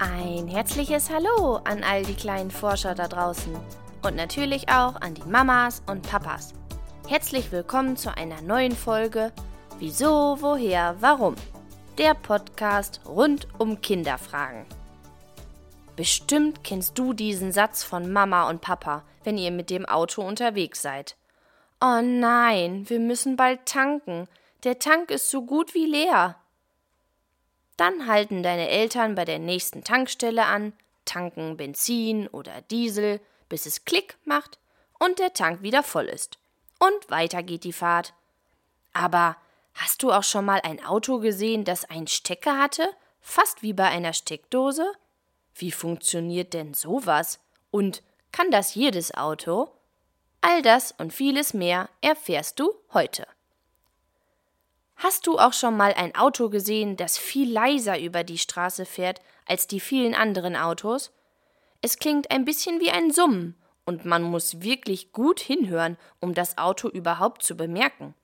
Ein herzliches Hallo an all die kleinen Forscher da draußen und natürlich auch an die Mamas und Papas. Herzlich willkommen zu einer neuen Folge Wieso, woher, warum? Der Podcast rund um Kinderfragen. Bestimmt kennst du diesen Satz von Mama und Papa, wenn ihr mit dem Auto unterwegs seid. Oh nein, wir müssen bald tanken. Der Tank ist so gut wie leer. Dann halten deine Eltern bei der nächsten Tankstelle an, tanken Benzin oder Diesel, bis es Klick macht und der Tank wieder voll ist. Und weiter geht die Fahrt. Aber hast du auch schon mal ein Auto gesehen, das einen Stecker hatte, fast wie bei einer Steckdose? Wie funktioniert denn sowas? Und kann das jedes Auto? All das und vieles mehr erfährst du heute. Hast du auch schon mal ein Auto gesehen, das viel leiser über die Straße fährt als die vielen anderen Autos? Es klingt ein bisschen wie ein Summen, und man muss wirklich gut hinhören, um das Auto überhaupt zu bemerken.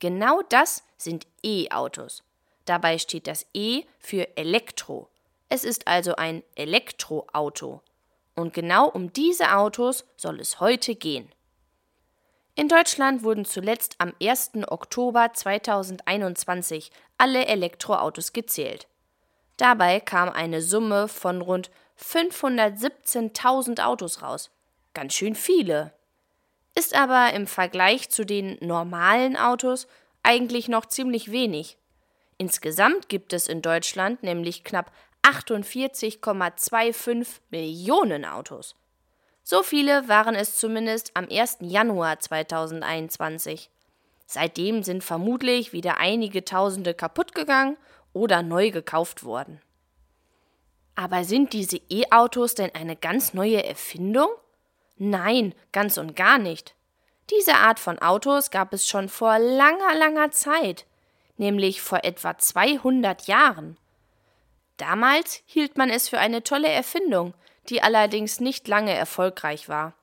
Genau das sind E-Autos. Dabei steht das E für Elektro. Es ist also ein Elektroauto. Und genau um diese Autos soll es heute gehen. In Deutschland wurden zuletzt am 1. Oktober 2021 alle Elektroautos gezählt. Dabei kam eine Summe von rund 517.000 Autos raus. Ganz schön viele. Ist aber im Vergleich zu den normalen Autos eigentlich noch ziemlich wenig. Insgesamt gibt es in Deutschland nämlich knapp 48,25 Millionen Autos. So viele waren es zumindest am 1. Januar 2021. Seitdem sind vermutlich wieder einige Tausende kaputt gegangen oder neu gekauft worden. Aber sind diese E-Autos denn eine ganz neue Erfindung? Nein, ganz und gar nicht. Diese Art von Autos gab es schon vor langer, langer Zeit, nämlich vor etwa 200 Jahren. Damals hielt man es für eine tolle Erfindung, die allerdings nicht lange erfolgreich war.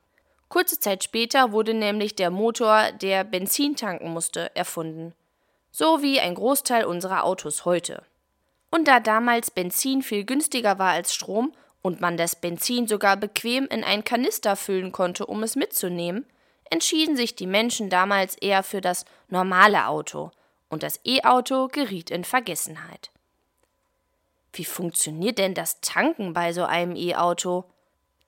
Kurze Zeit später wurde nämlich der Motor, der Benzin tanken musste, erfunden. So wie ein Großteil unserer Autos heute. Und da damals Benzin viel günstiger war als Strom und man das Benzin sogar bequem in einen Kanister füllen konnte, um es mitzunehmen, entschieden sich die Menschen damals eher für das normale Auto und das E-Auto geriet in Vergessenheit. Wie funktioniert denn das Tanken bei so einem E-Auto?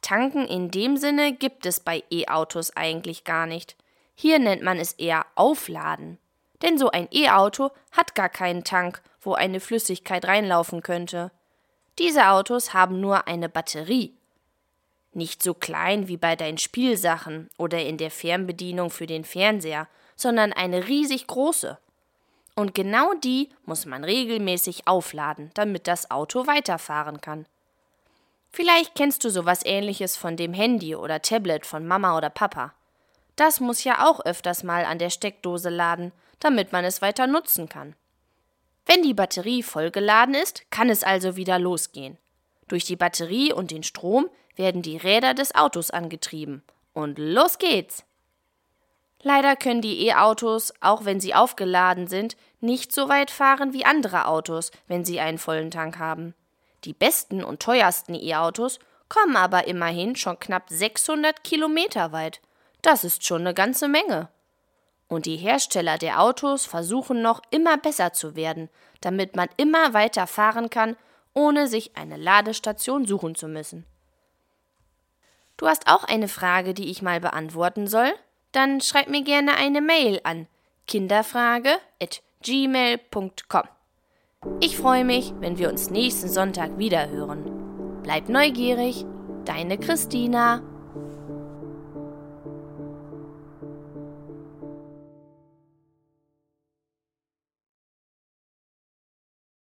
Tanken in dem Sinne gibt es bei E-Autos eigentlich gar nicht. Hier nennt man es eher Aufladen. Denn so ein E-Auto hat gar keinen Tank, wo eine Flüssigkeit reinlaufen könnte. Diese Autos haben nur eine Batterie. Nicht so klein wie bei deinen Spielsachen oder in der Fernbedienung für den Fernseher, sondern eine riesig große. Und genau die muss man regelmäßig aufladen, damit das Auto weiterfahren kann. Vielleicht kennst du sowas ähnliches von dem Handy oder Tablet von Mama oder Papa. Das muss ja auch öfters mal an der Steckdose laden, damit man es weiter nutzen kann. Wenn die Batterie vollgeladen ist, kann es also wieder losgehen. Durch die Batterie und den Strom werden die Räder des Autos angetrieben. Und los geht's! Leider können die E-Autos, auch wenn sie aufgeladen sind, nicht so weit fahren wie andere Autos, wenn sie einen vollen Tank haben. Die besten und teuersten E-Autos kommen aber immerhin schon knapp 600 Kilometer weit. Das ist schon eine ganze Menge. Und die Hersteller der Autos versuchen noch immer besser zu werden, damit man immer weiter fahren kann, ohne sich eine Ladestation suchen zu müssen. Du hast auch eine Frage, die ich mal beantworten soll? dann schreib mir gerne eine Mail an kinderfrage@gmail.com. Ich freue mich, wenn wir uns nächsten Sonntag wieder hören. Bleib neugierig, deine Christina.